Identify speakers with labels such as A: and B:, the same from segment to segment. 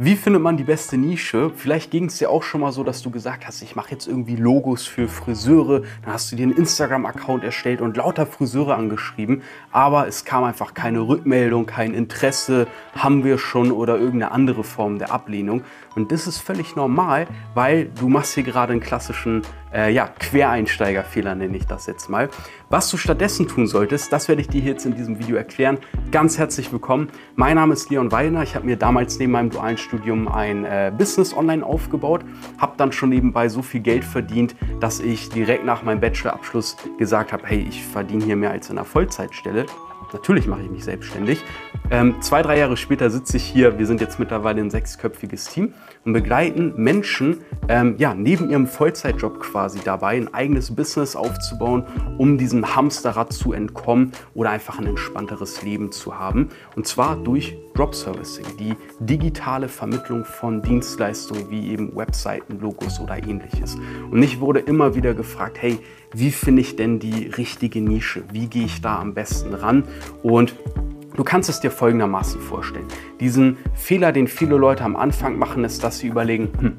A: Wie findet man die beste Nische? Vielleicht ging es dir auch schon mal so, dass du gesagt hast, ich mache jetzt irgendwie Logos für Friseure. Dann hast du dir einen Instagram-Account erstellt und lauter Friseure angeschrieben. Aber es kam einfach keine Rückmeldung, kein Interesse, haben wir schon oder irgendeine andere Form der Ablehnung. Und das ist völlig normal, weil du machst hier gerade einen klassischen äh, ja, Quereinsteigerfehler, nenne ich das jetzt mal. Was du stattdessen tun solltest, das werde ich dir jetzt in diesem Video erklären. Ganz herzlich willkommen. Mein Name ist Leon Weidner. Ich habe mir damals neben meinem dualen Studium ein äh, Business online aufgebaut, habe dann schon nebenbei so viel Geld verdient, dass ich direkt nach meinem Bachelorabschluss gesagt habe, hey, ich verdiene hier mehr als in einer Vollzeitstelle. Natürlich mache ich mich selbstständig. Ähm, zwei, drei Jahre später sitze ich hier, wir sind jetzt mittlerweile ein sechsköpfiges Team und begleiten Menschen ähm, ja, neben ihrem Vollzeitjob quasi dabei, ein eigenes Business aufzubauen, um diesem Hamsterrad zu entkommen oder einfach ein entspannteres Leben zu haben. Und zwar durch Drop Servicing, die digitale Vermittlung von Dienstleistungen wie eben Webseiten, Logos oder ähnliches. Und ich wurde immer wieder gefragt, hey, wie finde ich denn die richtige Nische? Wie gehe ich da am besten ran? Und Du kannst es dir folgendermaßen vorstellen. Diesen Fehler, den viele Leute am Anfang machen, ist, dass sie überlegen, hm,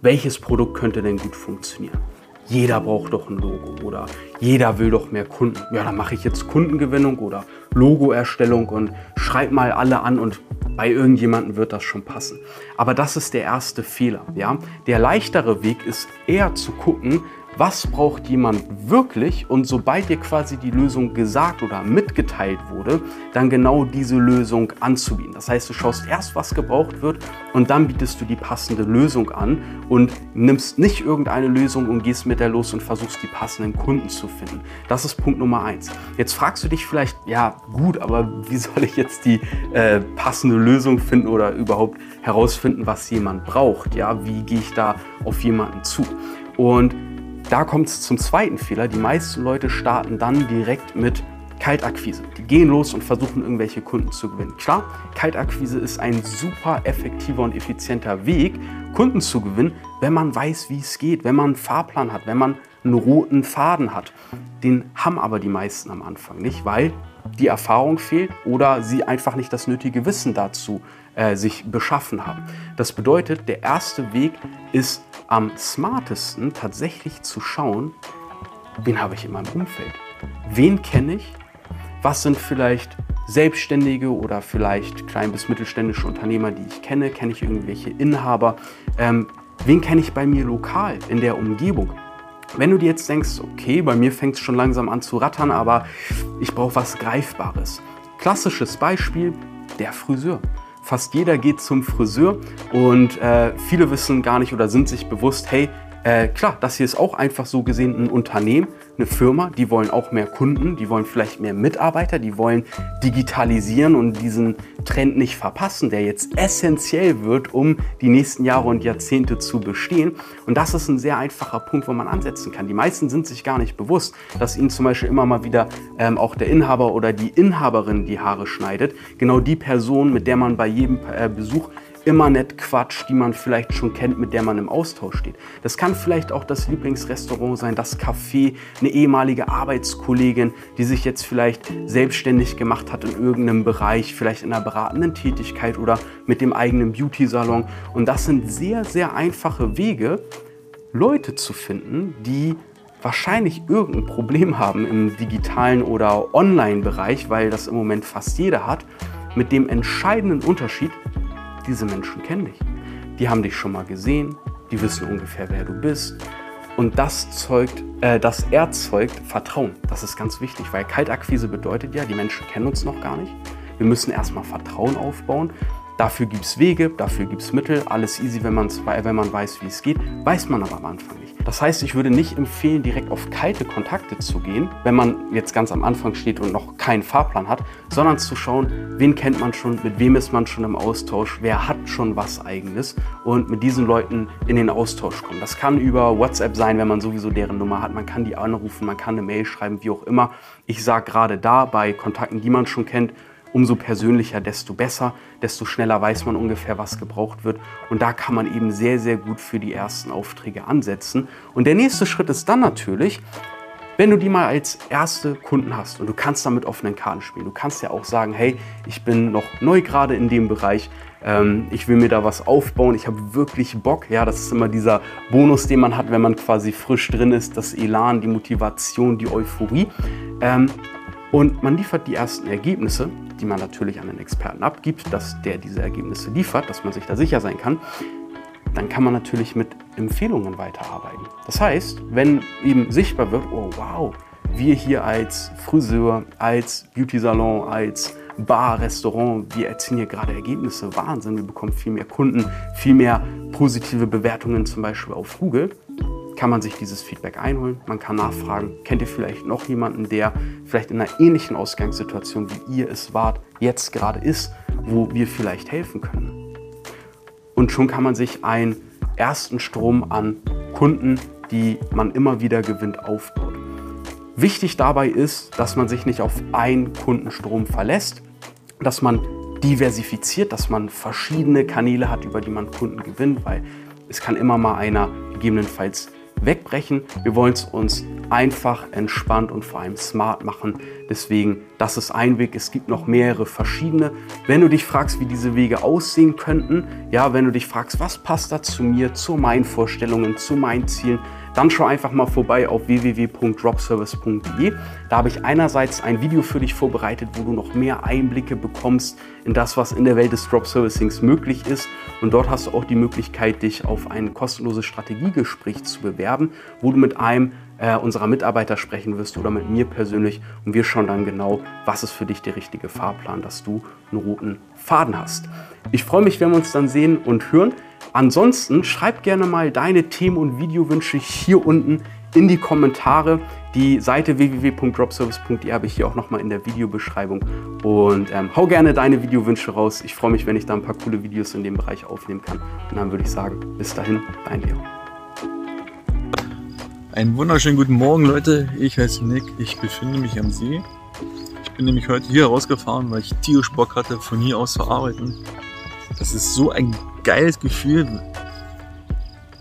A: welches Produkt könnte denn gut funktionieren? Jeder braucht doch ein Logo oder jeder will doch mehr Kunden. Ja, dann mache ich jetzt Kundengewinnung oder Logoerstellung und schreib mal alle an und bei irgendjemandem wird das schon passen. Aber das ist der erste Fehler. Ja? Der leichtere Weg ist eher zu gucken, was braucht jemand wirklich und sobald dir quasi die Lösung gesagt oder mitgeteilt wurde, dann genau diese Lösung anzubieten. Das heißt, du schaust erst, was gebraucht wird und dann bietest du die passende Lösung an und nimmst nicht irgendeine Lösung und gehst mit der los und versuchst die passenden Kunden zu finden. Das ist Punkt Nummer eins. Jetzt fragst du dich vielleicht, ja gut, aber wie soll ich jetzt die äh, passende Lösung finden oder überhaupt herausfinden, was jemand braucht? Ja, wie gehe ich da auf jemanden zu? Und da kommt es zum zweiten Fehler. Die meisten Leute starten dann direkt mit Kaltakquise. Die gehen los und versuchen irgendwelche Kunden zu gewinnen. Klar, Kaltakquise ist ein super effektiver und effizienter Weg, Kunden zu gewinnen, wenn man weiß, wie es geht, wenn man einen Fahrplan hat, wenn man einen roten Faden hat. Den haben aber die meisten am Anfang nicht, weil die Erfahrung fehlt oder sie einfach nicht das nötige Wissen dazu äh, sich beschaffen haben. Das bedeutet, der erste Weg ist am smartesten tatsächlich zu schauen, wen habe ich in meinem Umfeld? Wen kenne ich? Was sind vielleicht Selbstständige oder vielleicht klein- bis mittelständische Unternehmer, die ich kenne? Kenne ich irgendwelche Inhaber? Ähm, wen kenne ich bei mir lokal in der Umgebung? Wenn du dir jetzt denkst, okay, bei mir fängt es schon langsam an zu rattern, aber ich brauche was Greifbares. Klassisches Beispiel, der Friseur. Fast jeder geht zum Friseur und äh, viele wissen gar nicht oder sind sich bewusst, hey, äh, klar, das hier ist auch einfach so gesehen ein Unternehmen, eine Firma, die wollen auch mehr Kunden, die wollen vielleicht mehr Mitarbeiter, die wollen digitalisieren und diesen Trend nicht verpassen, der jetzt essentiell wird, um die nächsten Jahre und Jahrzehnte zu bestehen. Und das ist ein sehr einfacher Punkt, wo man ansetzen kann. Die meisten sind sich gar nicht bewusst, dass ihnen zum Beispiel immer mal wieder ähm, auch der Inhaber oder die Inhaberin die Haare schneidet. Genau die Person, mit der man bei jedem äh, Besuch immer nett quatscht, die man vielleicht schon kennt, mit der man im Austausch steht. Das kann vielleicht auch das Lieblingsrestaurant sein, das Café, eine ehemalige Arbeitskollegin, die sich jetzt vielleicht selbstständig gemacht hat in irgendeinem Bereich, vielleicht in einer beratenden Tätigkeit oder mit dem eigenen Beauty-Salon. Und das sind sehr, sehr einfache Wege, Leute zu finden, die wahrscheinlich irgendein Problem haben im digitalen oder Online-Bereich, weil das im Moment fast jeder hat, mit dem entscheidenden Unterschied, diese Menschen kennen dich. Die haben dich schon mal gesehen, die wissen ungefähr, wer du bist. Und das zeugt, äh, das erzeugt Vertrauen. Das ist ganz wichtig, weil Kaltakquise bedeutet ja, die Menschen kennen uns noch gar nicht. Wir müssen erstmal Vertrauen aufbauen. Dafür gibt es Wege, dafür gibt es Mittel. Alles easy, wenn, wenn man weiß, wie es geht. Weiß man aber am Anfang nicht. Das heißt, ich würde nicht empfehlen, direkt auf kalte Kontakte zu gehen, wenn man jetzt ganz am Anfang steht und noch keinen Fahrplan hat, sondern zu schauen, wen kennt man schon, mit wem ist man schon im Austausch, wer hat schon was eigenes und mit diesen Leuten in den Austausch kommen. Das kann über WhatsApp sein, wenn man sowieso deren Nummer hat. Man kann die anrufen, man kann eine Mail schreiben, wie auch immer. Ich sage gerade da bei Kontakten, die man schon kennt, umso persönlicher, desto besser, desto schneller weiß man ungefähr, was gebraucht wird. Und da kann man eben sehr, sehr gut für die ersten Aufträge ansetzen. Und der nächste Schritt ist dann natürlich, Wenn du die mal als erste Kunden hast und du kannst damit offenen Karten spielen, du kannst ja auch sagen, hey, ich bin noch neu gerade in dem Bereich, ähm, ich will mir da was aufbauen, ich habe wirklich Bock. Ja, das ist immer dieser Bonus, den man hat, wenn man quasi frisch drin ist, das Elan, die Motivation, die Euphorie. Ähm, und man liefert die ersten Ergebnisse, die man natürlich an den Experten abgibt, dass der diese Ergebnisse liefert, dass man sich da sicher sein kann dann kann man natürlich mit Empfehlungen weiterarbeiten. Das heißt, wenn eben sichtbar wird, oh wow, wir hier als Friseur, als Beauty-Salon, als Bar, Restaurant, wir erzielen hier gerade Ergebnisse, Wahnsinn, wir bekommen viel mehr Kunden, viel mehr positive Bewertungen zum Beispiel auf Google, kann man sich dieses Feedback einholen, man kann nachfragen, kennt ihr vielleicht noch jemanden, der vielleicht in einer ähnlichen Ausgangssituation wie ihr es wart, jetzt gerade ist, wo wir vielleicht helfen können und schon kann man sich einen ersten Strom an Kunden, die man immer wieder gewinnt, aufbaut. Wichtig dabei ist, dass man sich nicht auf einen Kundenstrom verlässt, dass man diversifiziert, dass man verschiedene Kanäle hat, über die man Kunden gewinnt, weil es kann immer mal einer gegebenenfalls wegbrechen. Wir wollen es uns einfach, entspannt und vor allem smart machen. Deswegen, das ist ein Weg. Es gibt noch mehrere verschiedene. Wenn du dich fragst, wie diese Wege aussehen könnten, ja, wenn du dich fragst, was passt da zu mir, zu meinen Vorstellungen, zu meinen Zielen, dann schau einfach mal vorbei auf www.dropservice.de. Da habe ich einerseits ein Video für dich vorbereitet, wo du noch mehr Einblicke bekommst in das, was in der Welt des Drop Servicings möglich ist. Und dort hast du auch die Möglichkeit, dich auf ein kostenloses Strategiegespräch zu bewerben, wo du mit einem äh, unserer Mitarbeiter sprechen wirst oder mit mir persönlich und wir schauen dann genau, was ist für dich der richtige Fahrplan, dass du einen roten Faden hast. Ich freue mich, wenn wir uns dann sehen und hören. Ansonsten schreib gerne mal deine Themen und Videowünsche hier unten in die Kommentare. Die Seite www.dropservice.de habe ich hier auch nochmal in der Videobeschreibung. Und ähm, hau gerne deine Videowünsche raus. Ich freue mich, wenn ich da ein paar coole Videos in dem Bereich aufnehmen kann. Und dann würde ich sagen, bis dahin, dein Leo.
B: Einen wunderschönen guten Morgen, Leute. Ich heiße Nick. Ich befinde mich am See. Ich bin nämlich heute hier rausgefahren, weil ich tierisch Bock hatte, von hier aus zu arbeiten. Das ist so ein geiles Gefühl,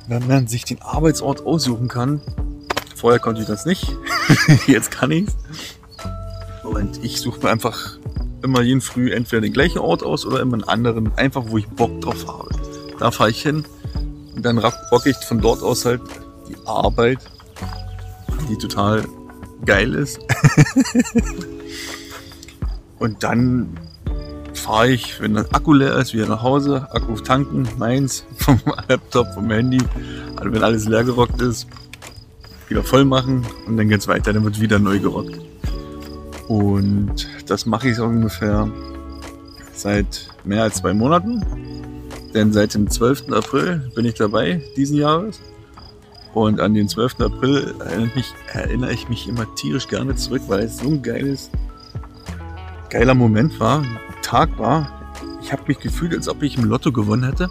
B: wenn man sich den Arbeitsort aussuchen kann. Vorher konnte ich das nicht. Jetzt kann ich's. Und ich suche mir einfach immer jeden Früh entweder den gleichen Ort aus oder immer einen anderen, einfach wo ich Bock drauf habe. Da fahre ich hin und dann rock ich von dort aus halt die Arbeit die total geil ist. und dann fahre ich, wenn das Akku leer ist, wieder nach Hause, Akku tanken, meins, vom Laptop, vom Handy. Also wenn alles leer gerockt ist, wieder voll machen und dann geht's weiter, dann wird wieder neu gerockt. Und das mache ich ungefähr seit mehr als zwei Monaten. Denn seit dem 12. April bin ich dabei diesen Jahres. Und an den 12. April erinnere ich mich immer tierisch gerne zurück, weil es so ein geiles, geiler Moment war, Tag war. Ich habe mich gefühlt, als ob ich im Lotto gewonnen hätte.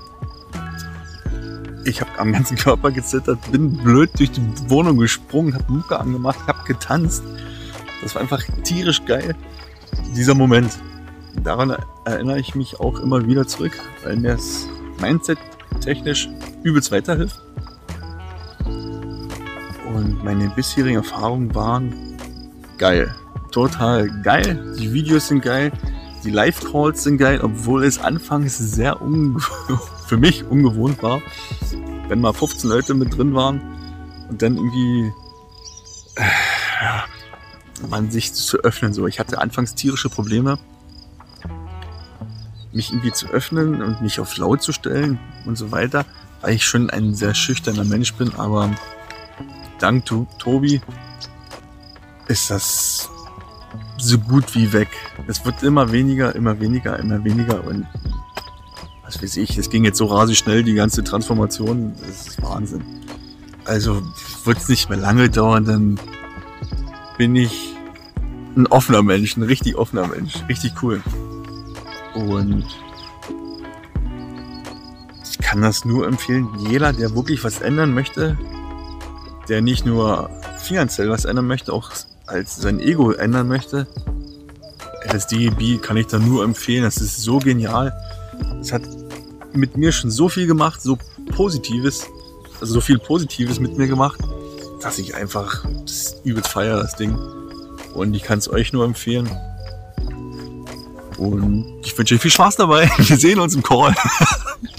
B: Ich habe am ganzen Körper gezittert, bin blöd durch die Wohnung gesprungen, habe Mucke angemacht, habe getanzt. Das war einfach tierisch geil, dieser Moment. Daran erinnere ich mich auch immer wieder zurück, weil mir das Mindset technisch übelst weiterhilft. Und meine bisherigen Erfahrungen waren geil. Total geil. Die Videos sind geil. Die Live-Calls sind geil, obwohl es anfangs sehr für mich ungewohnt war, wenn mal 15 Leute mit drin waren und dann irgendwie äh, man sich zu öffnen. So, ich hatte anfangs tierische Probleme, mich irgendwie zu öffnen und mich auf laut zu stellen und so weiter, weil ich schon ein sehr schüchterner Mensch bin, aber dank Tobi ist das so gut wie weg. Es wird immer weniger, immer weniger, immer weniger und was weiß ich, es ging jetzt so rasig schnell, die ganze Transformation, das ist Wahnsinn. Also wird es nicht mehr lange dauern, dann bin ich ein offener Mensch, ein richtig offener Mensch, richtig cool. Und ich kann das nur empfehlen, jeder, der wirklich was ändern möchte, der nicht nur finanziell was ändern möchte, auch als sein Ego ändern möchte. LSDB kann ich da nur empfehlen. Das ist so genial. Es hat mit mir schon so viel gemacht, so Positives, also so viel Positives mit mir gemacht. dass ich einfach das übelst feiere, das Ding. Und ich kann es euch nur empfehlen. Und ich wünsche euch viel Spaß dabei. Wir sehen uns im Call.